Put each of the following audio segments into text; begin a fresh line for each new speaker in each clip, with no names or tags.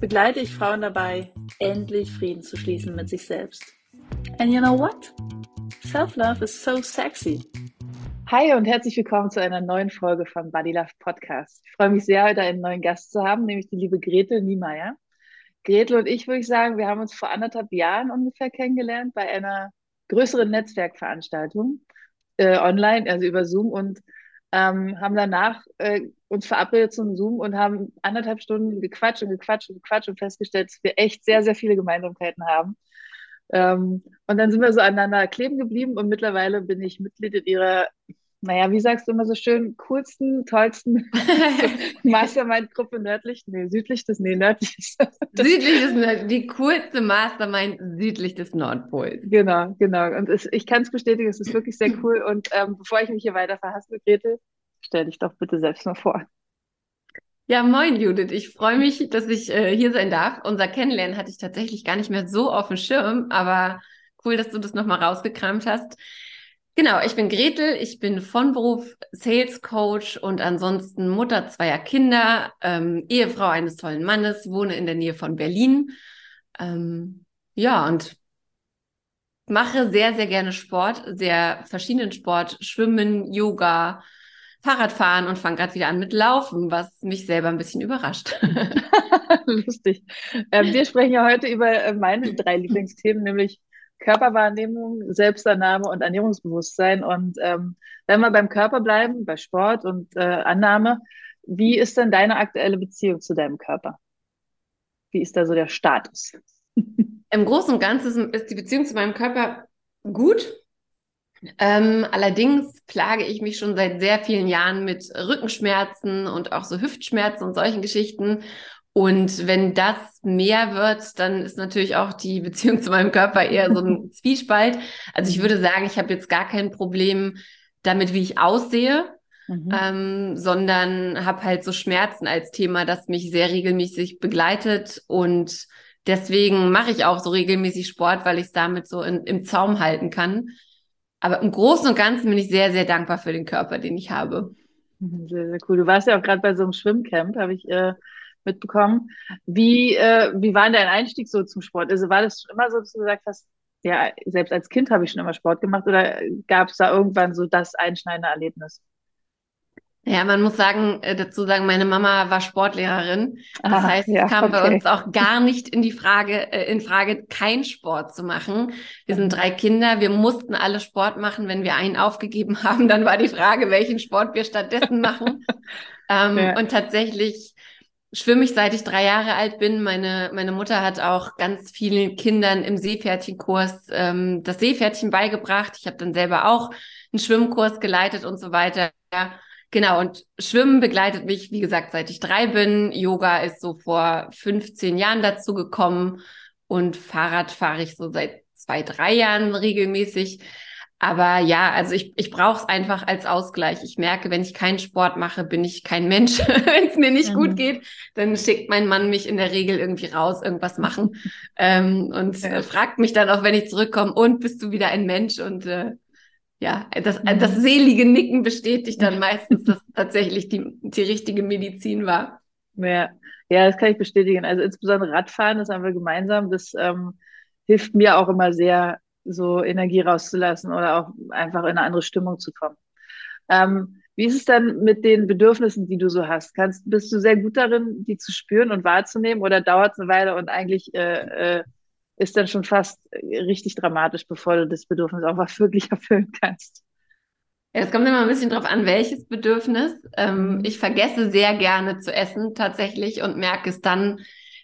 begleite ich Frauen dabei, endlich Frieden zu schließen mit sich selbst. And you know what? Self-love is so sexy. Hi und herzlich willkommen zu einer neuen Folge von Body Love Podcast. Ich freue mich sehr, heute einen neuen Gast zu haben, nämlich die liebe Gretel Niemeyer. Gretel und ich würde ich sagen, wir haben uns vor anderthalb Jahren ungefähr kennengelernt bei einer größeren Netzwerkveranstaltung äh, online, also über Zoom und ähm, haben danach äh, uns verabredet zum Zoom und haben anderthalb Stunden gequatscht und gequatscht und gequatscht und festgestellt, dass wir echt sehr, sehr viele Gemeinsamkeiten haben. Ähm, und dann sind wir so aneinander kleben geblieben und mittlerweile bin ich Mitglied in ihrer naja, wie sagst du immer so schön, coolsten, tollsten Mastermind-Gruppe nördlich, nee, südlich des, nee, nördlich
südlich des, die coolste Mastermind südlich des Nordpols.
Genau, genau. Und es, ich kann es bestätigen, es ist wirklich sehr cool. Und ähm, bevor ich mich hier weiter verhasse, Gretel, stell dich doch bitte selbst mal vor.
Ja, moin Judith. Ich freue mich, dass ich äh, hier sein darf. Unser Kennenlernen hatte ich tatsächlich gar nicht mehr so auf dem Schirm, aber cool, dass du das nochmal rausgekramt hast. Genau, ich bin Gretel, ich bin von Beruf Sales Coach und ansonsten Mutter zweier Kinder, ähm, Ehefrau eines tollen Mannes, wohne in der Nähe von Berlin. Ähm, ja, und mache sehr, sehr gerne Sport, sehr verschiedenen Sport, Schwimmen, Yoga, Fahrradfahren und fange gerade wieder an mit Laufen, was mich selber ein bisschen überrascht.
Lustig. Ähm, wir sprechen ja heute über äh, meine drei Lieblingsthemen, nämlich Körperwahrnehmung, Selbstannahme und Ernährungsbewusstsein. Und ähm, wenn wir beim Körper bleiben, bei Sport und äh, Annahme, wie ist denn deine aktuelle Beziehung zu deinem Körper? Wie ist da so der Status?
Im Großen und Ganzen ist die Beziehung zu meinem Körper gut. Ähm, allerdings plage ich mich schon seit sehr vielen Jahren mit Rückenschmerzen und auch so Hüftschmerzen und solchen Geschichten. Und wenn das mehr wird, dann ist natürlich auch die Beziehung zu meinem Körper eher so ein Zwiespalt. Also ich würde sagen, ich habe jetzt gar kein Problem damit, wie ich aussehe, mhm. ähm, sondern habe halt so Schmerzen als Thema, das mich sehr regelmäßig begleitet. Und deswegen mache ich auch so regelmäßig Sport, weil ich es damit so in, im Zaum halten kann. Aber im Großen und Ganzen bin ich sehr, sehr dankbar für den Körper, den ich habe.
Sehr, sehr cool. Du warst ja auch gerade bei so einem Schwimmcamp, habe ich äh, mitbekommen. Wie, äh, wie war denn dein Einstieg so zum Sport? Also war das immer so, dass du gesagt hast, ja, selbst als Kind habe ich schon immer Sport gemacht oder gab es da irgendwann so das einschneidende Erlebnis?
Ja, man muss sagen, äh, dazu sagen, meine Mama war Sportlehrerin. Das ah, heißt, ja, es kam okay. bei uns auch gar nicht in die Frage, äh, in Frage, kein Sport zu machen. Wir sind drei Kinder. Wir mussten alle Sport machen. Wenn wir einen aufgegeben haben, dann war die Frage, welchen Sport wir stattdessen machen. ähm, ja. Und tatsächlich schwimme ich seit ich drei Jahre alt bin. Meine, meine Mutter hat auch ganz vielen Kindern im Seepferdchenkurs ähm, das Seepferdchen beigebracht. Ich habe dann selber auch einen Schwimmkurs geleitet und so weiter. Ja, genau, und Schwimmen begleitet mich, wie gesagt, seit ich drei bin. Yoga ist so vor 15 Jahren dazu gekommen und Fahrrad fahre ich so seit zwei, drei Jahren regelmäßig. Aber ja, also ich, ich brauche es einfach als Ausgleich. Ich merke, wenn ich keinen Sport mache, bin ich kein Mensch. wenn es mir nicht mhm. gut geht, dann schickt mein Mann mich in der Regel irgendwie raus, irgendwas machen ähm, und ja. fragt mich dann auch, wenn ich zurückkomme, und bist du wieder ein Mensch? Und äh, ja, das, mhm. das selige Nicken bestätigt dann meistens, dass tatsächlich die, die richtige Medizin war.
Ja. ja, das kann ich bestätigen. Also insbesondere Radfahren, das haben wir gemeinsam, das ähm, hilft mir auch immer sehr, so Energie rauszulassen oder auch einfach in eine andere Stimmung zu kommen. Ähm, wie ist es dann mit den Bedürfnissen, die du so hast? Kannst, bist du sehr gut darin, die zu spüren und wahrzunehmen oder dauert es eine Weile und eigentlich äh, äh, ist dann schon fast richtig dramatisch, bevor du das Bedürfnis auch wirklich erfüllen kannst?
Ja, es kommt immer ein bisschen drauf an, welches Bedürfnis. Ähm, mhm. ich vergesse sehr gerne zu essen tatsächlich und merke es dann,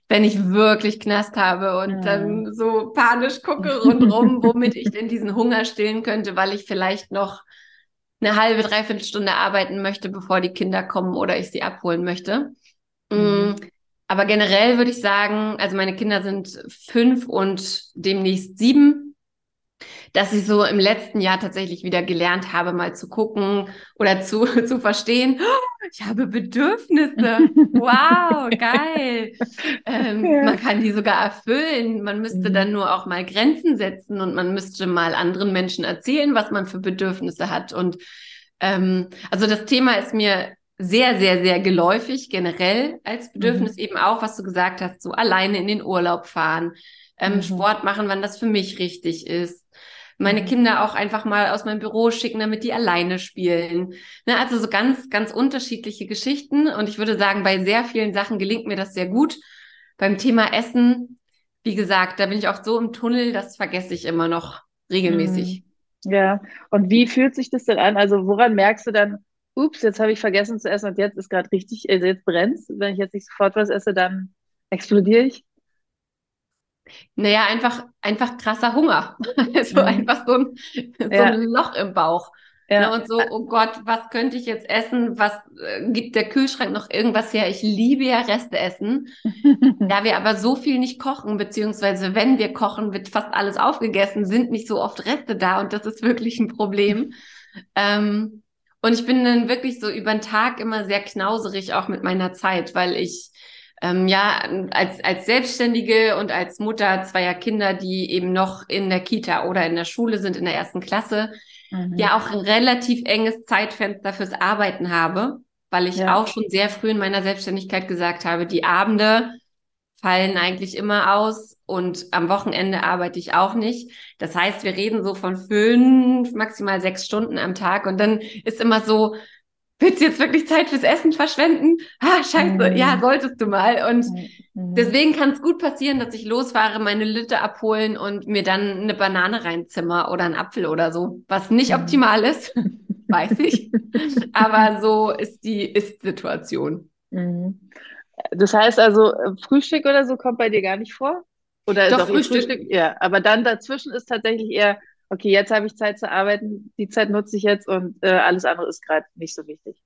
wenn ich wirklich Knast habe und ja. dann so panisch gucke rundherum, womit ich denn diesen Hunger stillen könnte, weil ich vielleicht noch eine halbe, dreiviertel Stunde arbeiten möchte, bevor die Kinder kommen oder ich sie abholen möchte. Mm, mhm. Aber generell würde ich sagen, also meine Kinder sind fünf und demnächst sieben dass ich so im letzten Jahr tatsächlich wieder gelernt habe, mal zu gucken oder zu, zu verstehen, oh, ich habe Bedürfnisse. Wow, geil. Ähm, ja. Man kann die sogar erfüllen. Man müsste mhm. dann nur auch mal Grenzen setzen und man müsste mal anderen Menschen erzählen, was man für Bedürfnisse hat. Und ähm, also das Thema ist mir sehr, sehr, sehr geläufig generell als Bedürfnis mhm. eben auch, was du gesagt hast, so alleine in den Urlaub fahren, ähm, mhm. Sport machen, wann das für mich richtig ist meine mhm. Kinder auch einfach mal aus meinem Büro schicken, damit die alleine spielen. Ne, also so ganz, ganz unterschiedliche Geschichten. Und ich würde sagen, bei sehr vielen Sachen gelingt mir das sehr gut. Beim Thema Essen, wie gesagt, da bin ich oft so im Tunnel, das vergesse ich immer noch regelmäßig.
Mhm. Ja, und wie fühlt sich das denn an? Also woran merkst du dann, ups, jetzt habe ich vergessen zu essen und jetzt ist gerade richtig, also jetzt brennt Wenn ich jetzt nicht sofort was esse, dann explodiere ich?
Naja, einfach, einfach krasser Hunger. so mhm. einfach so ein, so ja. ein Loch im Bauch. Ja. Ne, und so, oh Gott, was könnte ich jetzt essen? Was äh, gibt der Kühlschrank noch irgendwas her? Ich liebe ja Reste essen. da wir aber so viel nicht kochen, beziehungsweise wenn wir kochen, wird fast alles aufgegessen, sind nicht so oft Reste da und das ist wirklich ein Problem. ähm, und ich bin dann wirklich so über den Tag immer sehr knauserig auch mit meiner Zeit, weil ich ähm, ja, als, als Selbstständige und als Mutter zweier Kinder, die eben noch in der Kita oder in der Schule sind, in der ersten Klasse, mhm. ja auch ein relativ enges Zeitfenster fürs Arbeiten habe, weil ich ja. auch schon sehr früh in meiner Selbstständigkeit gesagt habe, die Abende fallen eigentlich immer aus und am Wochenende arbeite ich auch nicht. Das heißt, wir reden so von fünf, maximal sechs Stunden am Tag und dann ist immer so, willst du jetzt wirklich Zeit fürs Essen verschwenden? Ah, scheiße, mhm. ja, solltest du mal. Und mhm. deswegen kann es gut passieren, dass ich losfahre, meine Lütte abholen und mir dann eine Banane reinzimmer oder einen Apfel oder so, was nicht mhm. optimal ist, weiß ich. Aber so ist die Ist-Situation.
Mhm. Das heißt also, Frühstück oder so kommt bei dir gar nicht vor? Oder
Doch, Frühstück. Frühstück?
Ja, aber dann dazwischen ist tatsächlich eher okay, jetzt habe ich Zeit zu arbeiten, die Zeit nutze ich jetzt und äh, alles andere ist gerade nicht so wichtig.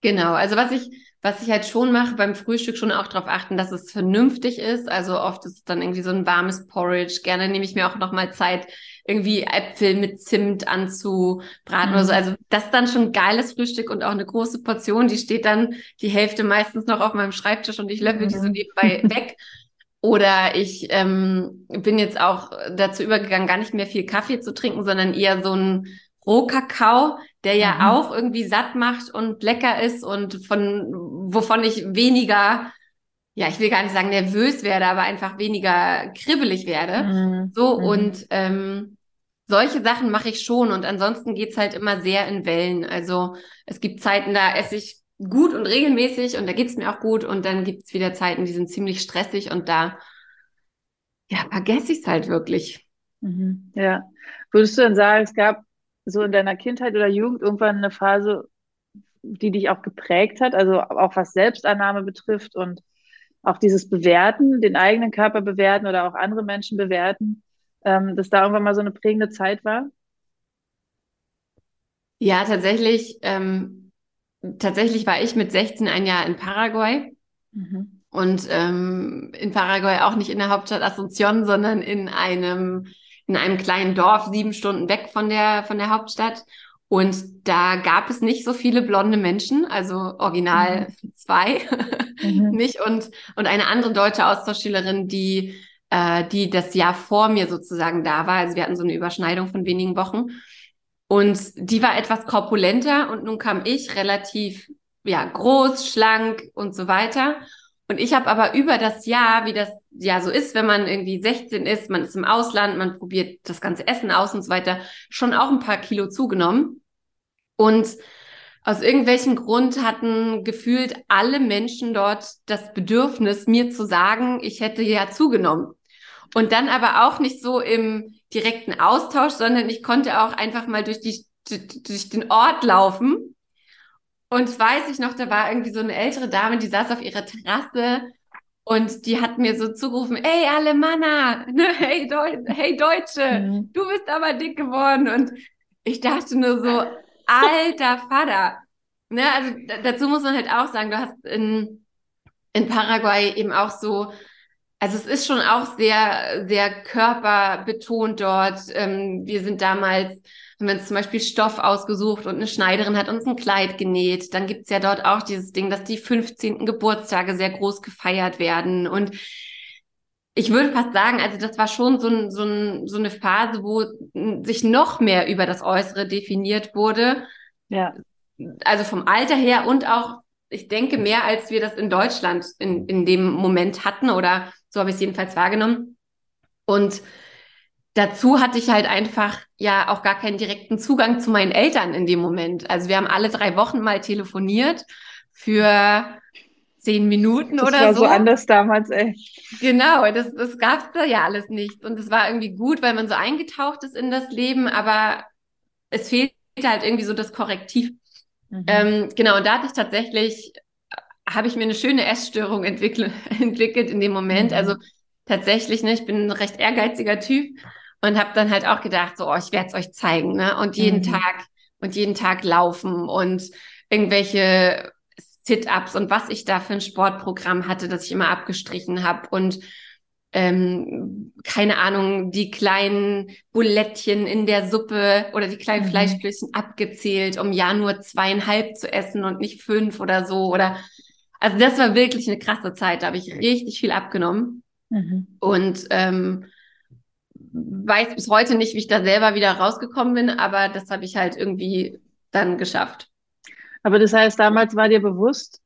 Genau, also was ich, was ich halt schon mache beim Frühstück schon auch darauf achten, dass es vernünftig ist. Also oft ist es dann irgendwie so ein warmes Porridge. Gerne nehme ich mir auch nochmal Zeit, irgendwie Äpfel mit Zimt anzubraten mhm. oder so. Also das ist dann schon geiles Frühstück und auch eine große Portion. Die steht dann die Hälfte meistens noch auf meinem Schreibtisch und ich löffel mhm. die so mhm. nebenbei weg. Oder ich ähm, bin jetzt auch dazu übergegangen, gar nicht mehr viel Kaffee zu trinken, sondern eher so ein Rohkakao, der ja mhm. auch irgendwie satt macht und lecker ist und von wovon ich weniger, ja, ich will gar nicht sagen nervös werde, aber einfach weniger kribbelig werde. Mhm. So mhm. und ähm, solche Sachen mache ich schon und ansonsten geht's halt immer sehr in Wellen. Also es gibt Zeiten, da esse ich gut und regelmäßig und da geht's mir auch gut und dann gibt's wieder Zeiten, die sind ziemlich stressig und da ja, vergesse ich es halt wirklich.
Mhm. Ja. Würdest du dann sagen, es gab so in deiner Kindheit oder Jugend irgendwann eine Phase, die dich auch geprägt hat, also auch was Selbstannahme betrifft und auch dieses Bewerten, den eigenen Körper bewerten oder auch andere Menschen bewerten, ähm, dass da irgendwann mal so eine prägende Zeit war?
Ja, tatsächlich ähm, tatsächlich war ich mit 16 ein Jahr in Paraguay. Mhm. Und ähm, in Paraguay auch nicht in der Hauptstadt Asunción, sondern in einem, in einem kleinen Dorf, sieben Stunden weg von der, von der Hauptstadt. Und da gab es nicht so viele blonde Menschen, also original mhm. zwei, mhm. nicht und und eine andere deutsche Austauschschülerin, die äh, die das Jahr vor mir sozusagen da war. Also wir hatten so eine Überschneidung von wenigen Wochen und die war etwas korpulenter und nun kam ich relativ ja groß, schlank und so weiter. Und ich habe aber über das Jahr, wie das ja so ist, wenn man irgendwie 16 ist, man ist im Ausland, man probiert das ganze Essen aus und so weiter, schon auch ein paar Kilo zugenommen. Und aus irgendwelchem Grund hatten gefühlt alle Menschen dort das Bedürfnis, mir zu sagen, ich hätte ja zugenommen. Und dann aber auch nicht so im direkten Austausch, sondern ich konnte auch einfach mal durch, die, durch den Ort laufen. Und weiß ich noch, da war irgendwie so eine ältere Dame, die saß auf ihrer Terrasse und die hat mir so zugerufen, ey Alemanna, ne, hey, Deu hey Deutsche, mhm. du bist aber dick geworden. Und ich dachte nur so, alter Vater. Ne, also dazu muss man halt auch sagen, du hast in in Paraguay eben auch so, also es ist schon auch sehr, sehr körperbetont dort. Ähm, wir sind damals, haben wir uns zum Beispiel Stoff ausgesucht und eine Schneiderin hat uns ein Kleid genäht. Dann gibt's ja dort auch dieses Ding, dass die 15. Geburtstage sehr groß gefeiert werden. Und ich würde fast sagen, also das war schon so, ein, so, ein, so eine Phase, wo sich noch mehr über das Äußere definiert wurde. Ja. Also vom Alter her und auch, ich denke, mehr als wir das in Deutschland in, in dem Moment hatten oder so habe ich es jedenfalls wahrgenommen. Und dazu hatte ich halt einfach ja auch gar keinen direkten Zugang zu meinen Eltern in dem Moment. Also wir haben alle drei Wochen mal telefoniert für zehn Minuten
das
oder
war so. so anders damals, ey.
Genau, das, das gab es da ja alles nicht. Und es war irgendwie gut, weil man so eingetaucht ist in das Leben, aber es fehlte halt irgendwie so das Korrektiv. Mhm. Ähm, genau, und da hatte ich tatsächlich, habe ich mir eine schöne Essstörung entwickelt, entwickelt in dem Moment. Mhm. Also tatsächlich, ne, ich bin ein recht ehrgeiziger Typ und habe dann halt auch gedacht, so, oh, ich werde es euch zeigen, ne? Und jeden mhm. Tag und jeden Tag laufen und irgendwelche Sit-ups und was ich da für ein Sportprogramm hatte, das ich immer abgestrichen habe und ähm, keine Ahnung, die kleinen Bulettchen in der Suppe oder die kleinen mhm. Fleischklößchen abgezählt, um ja nur zweieinhalb zu essen und nicht fünf oder so. Oder also das war wirklich eine krasse Zeit. Da habe ich richtig viel abgenommen. Mhm. Und ähm, weiß bis heute nicht, wie ich da selber wieder rausgekommen bin, aber das habe ich halt irgendwie dann geschafft.
Aber das heißt, damals war dir bewusst,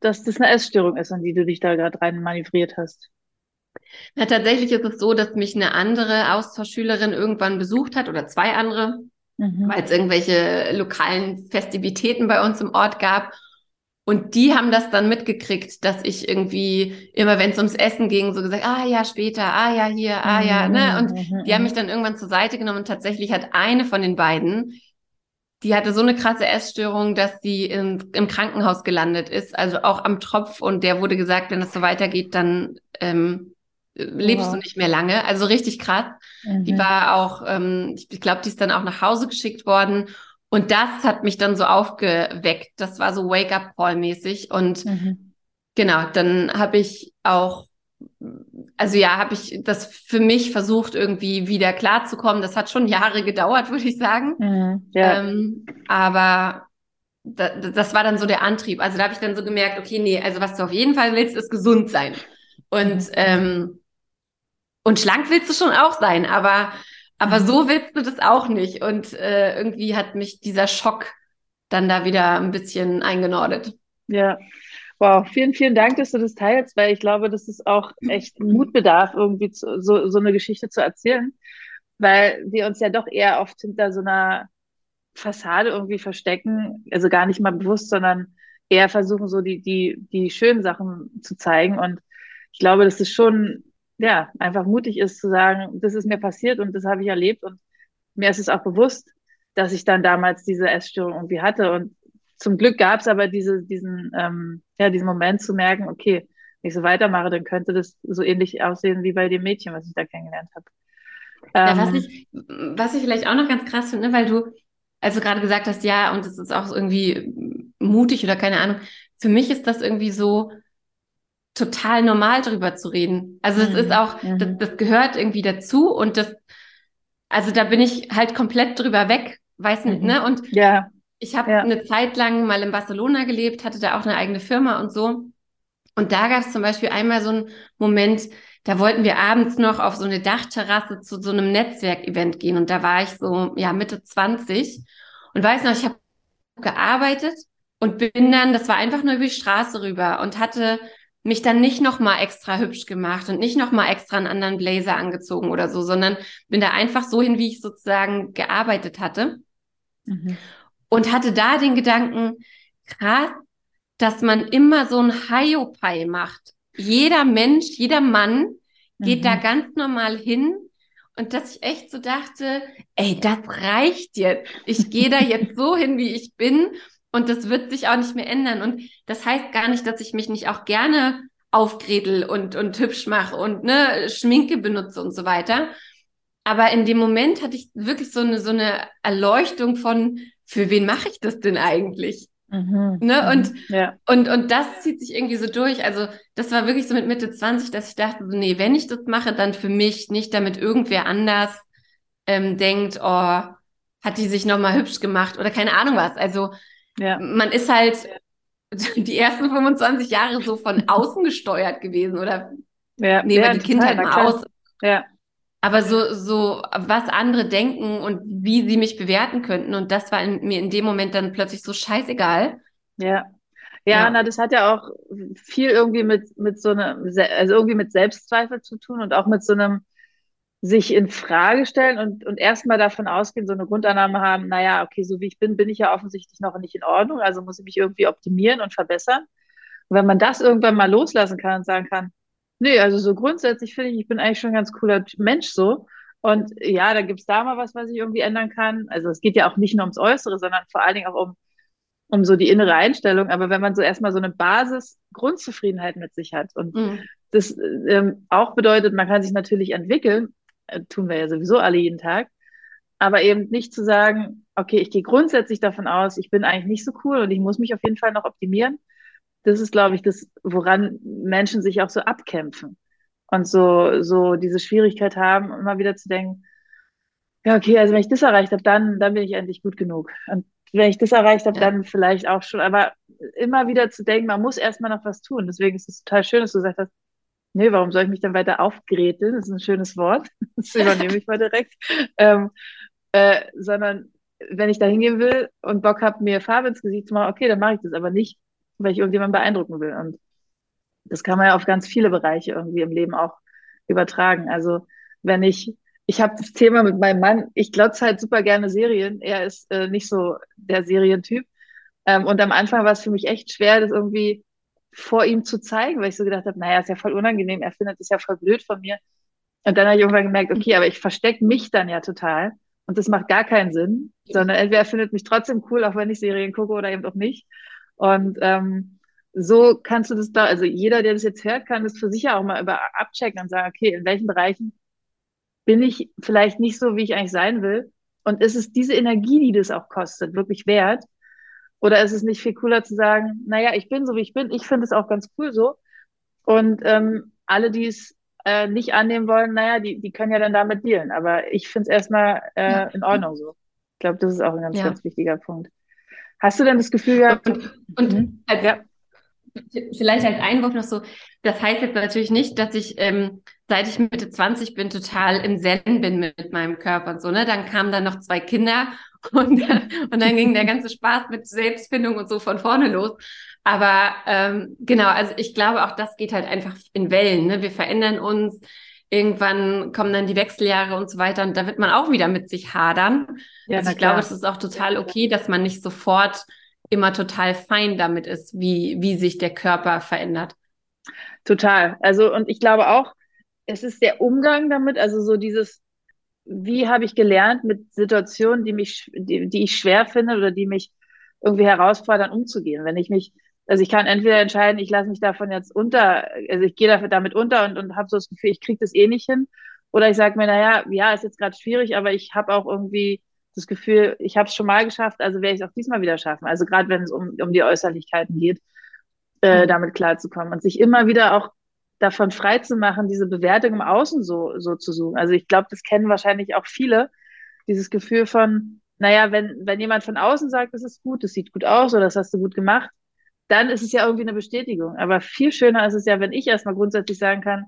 dass das eine Essstörung ist, an die du dich da gerade rein manövriert hast.
Na, tatsächlich ist es so, dass mich eine andere Austauschschülerin irgendwann besucht hat oder zwei andere, mhm. weil es irgendwelche lokalen Festivitäten bei uns im Ort gab. Und die haben das dann mitgekriegt, dass ich irgendwie immer, wenn es ums Essen ging, so gesagt, ah ja, später, ah ja, hier, ah ja, ne? Und mhm, die haben mhm. mich dann irgendwann zur Seite genommen und tatsächlich hat eine von den beiden die hatte so eine krasse Essstörung, dass sie im, im Krankenhaus gelandet ist, also auch am Tropf. Und der wurde gesagt, wenn das so weitergeht, dann ähm, lebst wow. du nicht mehr lange. Also richtig krass. Mhm. Die war auch, ähm, ich glaube, die ist dann auch nach Hause geschickt worden. Und das hat mich dann so aufgeweckt. Das war so Wake-up-Call-mäßig. Und mhm. genau, dann habe ich auch also ja, habe ich das für mich versucht, irgendwie wieder klarzukommen. Das hat schon Jahre gedauert, würde ich sagen. Mhm, ja. Ähm, aber da, das war dann so der Antrieb. Also da habe ich dann so gemerkt, okay, nee, also was du auf jeden Fall willst, ist gesund sein. Und, mhm. ähm, und schlank willst du schon auch sein, aber, aber mhm. so willst du das auch nicht. Und äh, irgendwie hat mich dieser Schock dann da wieder ein bisschen eingenordet.
Ja, Wow, vielen, vielen Dank, dass du das teilst, weil ich glaube, das ist auch echt Mutbedarf, irgendwie zu, so, so eine Geschichte zu erzählen, weil wir uns ja doch eher oft hinter so einer Fassade irgendwie verstecken, also gar nicht mal bewusst, sondern eher versuchen, so die, die, die schönen Sachen zu zeigen. Und ich glaube, dass es schon, ja, einfach mutig ist zu sagen, das ist mir passiert und das habe ich erlebt. Und mir ist es auch bewusst, dass ich dann damals diese Essstörung irgendwie hatte. Und zum Glück gab es aber diese, diesen, ähm, ja, diesen Moment zu merken, okay, wenn ich so weitermache, dann könnte das so ähnlich aussehen wie bei dem Mädchen, was ich da kennengelernt habe.
Ähm, ja, was, ähm, ich, was ich vielleicht auch noch ganz krass finde, weil du, also gerade gesagt hast, ja, und es ist auch irgendwie mutig oder keine Ahnung, für mich ist das irgendwie so total normal drüber zu reden. Also es ist mhm, auch, das, mhm. das gehört irgendwie dazu und das, also da bin ich halt komplett drüber weg, weiß nicht, mhm. ne? Und ja. Ich habe ja. eine Zeit lang mal in Barcelona gelebt, hatte da auch eine eigene Firma und so. Und da gab es zum Beispiel einmal so einen Moment, da wollten wir abends noch auf so eine Dachterrasse zu so einem Netzwerkevent gehen. Und da war ich so, ja, Mitte 20 und weiß noch, ich habe gearbeitet und bin dann, das war einfach nur über die Straße rüber und hatte mich dann nicht nochmal extra hübsch gemacht und nicht nochmal extra einen anderen Blazer angezogen oder so, sondern bin da einfach so hin, wie ich sozusagen gearbeitet hatte. Mhm und hatte da den Gedanken, krass, dass man immer so ein Hiopai macht. Jeder Mensch, jeder Mann geht mhm. da ganz normal hin und dass ich echt so dachte, ey, das reicht jetzt. Ich gehe da jetzt so hin, wie ich bin und das wird sich auch nicht mehr ändern. Und das heißt gar nicht, dass ich mich nicht auch gerne aufgredel und, und hübsch mache und ne, Schminke benutze und so weiter. Aber in dem Moment hatte ich wirklich so eine, so eine Erleuchtung von, für wen mache ich das denn eigentlich? Mhm. Ne? Mhm. Und, ja. und, und das zieht sich irgendwie so durch. Also das war wirklich so mit Mitte 20, dass ich dachte, so, nee, wenn ich das mache, dann für mich, nicht damit irgendwer anders ähm, denkt, oh, hat die sich nochmal hübsch gemacht oder keine Ahnung was. Also ja. man ist halt die ersten 25 Jahre so von außen gesteuert gewesen oder ja. nehmen ja, die Kindheit mal aus. Ja. Aber so, so, was andere denken und wie sie mich bewerten könnten. Und das war in, mir in dem Moment dann plötzlich so scheißegal.
Ja. Ja, ja, na, das hat ja auch viel irgendwie mit, mit so einem, also irgendwie mit Selbstzweifel zu tun und auch mit so einem sich in Frage stellen und, und erstmal davon ausgehen, so eine Grundannahme haben, naja, okay, so wie ich bin, bin ich ja offensichtlich noch nicht in Ordnung, also muss ich mich irgendwie optimieren und verbessern. Und wenn man das irgendwann mal loslassen kann und sagen kann, Nee, also so grundsätzlich finde ich, ich bin eigentlich schon ein ganz cooler Mensch so. Und ja, da gibt's da mal was, was ich irgendwie ändern kann. Also es geht ja auch nicht nur ums Äußere, sondern vor allen Dingen auch um, um so die innere Einstellung. Aber wenn man so erstmal so eine Basis Grundzufriedenheit mit sich hat und mhm. das ähm, auch bedeutet, man kann sich natürlich entwickeln, tun wir ja sowieso alle jeden Tag, aber eben nicht zu sagen, okay, ich gehe grundsätzlich davon aus, ich bin eigentlich nicht so cool und ich muss mich auf jeden Fall noch optimieren, das ist, glaube ich, das, woran Menschen sich auch so abkämpfen und so, so diese Schwierigkeit haben, immer wieder zu denken, ja, okay, also wenn ich das erreicht habe, dann, dann bin ich endlich gut genug. Und wenn ich das erreicht habe, ja. dann vielleicht auch schon. Aber immer wieder zu denken, man muss erstmal noch was tun. Deswegen ist es total schön, dass du gesagt hast, nee, warum soll ich mich dann weiter aufgreteln? Das ist ein schönes Wort. Das übernehme ich mal direkt. Ähm, äh, sondern wenn ich da hingehen will und Bock habe, mir Farbe ins Gesicht zu machen, okay, dann mache ich das aber nicht, weil ich irgendjemanden beeindrucken will. Und das kann man ja auf ganz viele Bereiche irgendwie im Leben auch übertragen. Also wenn ich, ich habe das Thema mit meinem Mann, ich glotze halt super gerne Serien. Er ist äh, nicht so der Serientyp. Ähm, und am Anfang war es für mich echt schwer, das irgendwie vor ihm zu zeigen, weil ich so gedacht habe, naja, ist ja voll unangenehm, er findet es ja voll blöd von mir. Und dann habe ich irgendwann gemerkt, okay, aber ich verstecke mich dann ja total. Und das macht gar keinen Sinn, sondern entweder er findet mich trotzdem cool, auch wenn ich Serien gucke oder eben auch nicht. Und ähm, so kannst du das da, also jeder, der das jetzt hört, kann das für sich ja auch mal über abchecken und sagen, okay, in welchen Bereichen bin ich vielleicht nicht so, wie ich eigentlich sein will? Und ist es diese Energie, die das auch kostet, wirklich wert? Oder ist es nicht viel cooler zu sagen, naja, ich bin so, wie ich bin, ich finde es auch ganz cool so. Und ähm, alle, die es äh, nicht annehmen wollen, naja, die, die können ja dann damit dealen. Aber ich finde es erstmal äh, in Ordnung so. Ich glaube, das ist auch ein ganz, ja. ganz wichtiger Punkt. Hast du denn das Gefühl gehabt?
Und, und mhm. als, ja. vielleicht als Einwurf noch so, das heißt jetzt natürlich nicht, dass ich, ähm, seit ich Mitte 20 bin, total im Zen bin mit meinem Körper und so, ne? Dann kamen dann noch zwei Kinder und, und dann ging der ganze Spaß mit Selbstfindung und so von vorne los. Aber ähm, genau, also ich glaube, auch das geht halt einfach in Wellen. Ne? Wir verändern uns, irgendwann kommen dann die Wechseljahre und so weiter und da wird man auch wieder mit sich hadern. Ja, also ich glaube, es ist auch total okay, dass man nicht sofort immer total fein damit ist, wie, wie sich der Körper verändert.
Total. Also, und ich glaube auch, es ist der Umgang damit, also so dieses, wie habe ich gelernt, mit Situationen, die mich, die, die ich schwer finde oder die mich irgendwie herausfordern, umzugehen. Wenn ich mich also ich kann entweder entscheiden, ich lasse mich davon jetzt unter, also ich gehe damit unter und, und habe so das Gefühl, ich kriege das eh nicht hin. Oder ich sage mir, naja, ja, ist jetzt gerade schwierig, aber ich habe auch irgendwie das Gefühl, ich habe es schon mal geschafft, also werde ich es auch diesmal wieder schaffen. Also gerade wenn es um, um die Äußerlichkeiten geht, äh, mhm. damit klarzukommen und sich immer wieder auch davon frei zu machen, diese Bewertung im Außen so, so zu suchen. Also ich glaube, das kennen wahrscheinlich auch viele, dieses Gefühl von, naja, wenn, wenn jemand von außen sagt, das ist gut, das sieht gut aus oder das hast du gut gemacht, dann ist es ja irgendwie eine Bestätigung. Aber viel schöner ist es ja, wenn ich erstmal grundsätzlich sagen kann,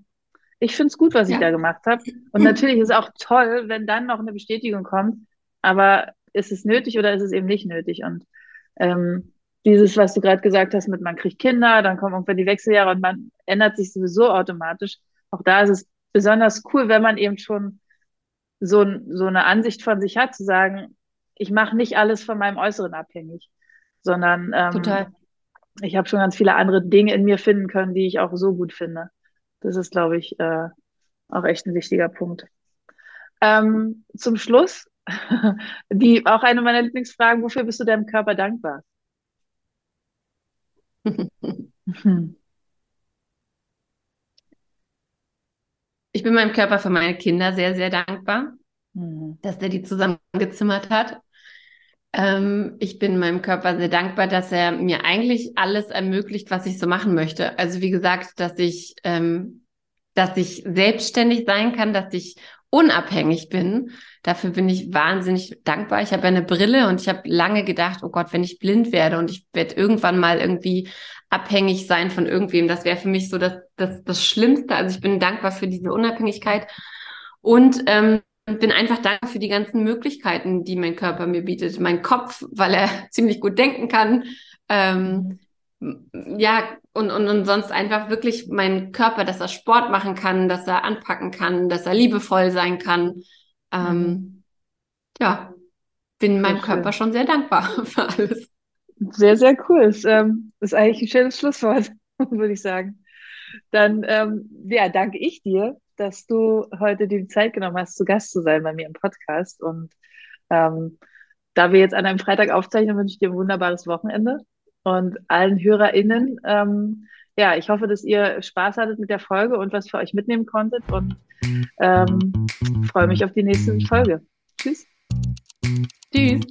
ich finde es gut, was ja. ich da gemacht habe. Und natürlich ist es auch toll, wenn dann noch eine Bestätigung kommt. Aber ist es nötig oder ist es eben nicht nötig? Und ähm, dieses, was du gerade gesagt hast, mit man kriegt Kinder, dann kommen irgendwann die Wechseljahre und man ändert sich sowieso automatisch. Auch da ist es besonders cool, wenn man eben schon so, so eine Ansicht von sich hat, zu sagen, ich mache nicht alles von meinem Äußeren abhängig, sondern ähm, Total ich habe schon ganz viele andere Dinge in mir finden können, die ich auch so gut finde. Das ist, glaube ich, äh, auch echt ein wichtiger Punkt. Ähm, zum Schluss, die auch eine meiner Lieblingsfragen, wofür bist du deinem Körper dankbar?
Ich bin meinem Körper für meine Kinder sehr, sehr dankbar, mhm. dass der die zusammengezimmert hat. Ähm, ich bin meinem Körper sehr dankbar, dass er mir eigentlich alles ermöglicht, was ich so machen möchte. Also wie gesagt, dass ich, ähm, dass ich selbstständig sein kann, dass ich unabhängig bin. Dafür bin ich wahnsinnig dankbar. Ich habe eine Brille und ich habe lange gedacht, oh Gott, wenn ich blind werde und ich werde irgendwann mal irgendwie abhängig sein von irgendwem, das wäre für mich so das, das, das Schlimmste. Also ich bin dankbar für diese Unabhängigkeit und ähm, bin einfach dankbar für die ganzen Möglichkeiten, die mein Körper mir bietet. Mein Kopf, weil er ziemlich gut denken kann. Ähm, ja, und, und, und sonst einfach wirklich mein Körper, dass er Sport machen kann, dass er anpacken kann, dass er liebevoll sein kann. Ähm, mhm. ja, bin meinem Körper schon sehr dankbar für alles.
Sehr, sehr cool. Das ähm, ist eigentlich ein schönes Schlusswort, würde ich sagen. Dann, ähm, ja, danke ich dir, dass du heute die Zeit genommen hast, zu Gast zu sein bei mir im Podcast. Und ähm, da wir jetzt an einem Freitag aufzeichnen, wünsche ich dir ein wunderbares Wochenende und allen HörerInnen. Ähm, ja, ich hoffe, dass ihr Spaß hattet mit der Folge und was für euch mitnehmen konntet und ähm, freue mich auf die nächste Folge. Tschüss.
Tschüss.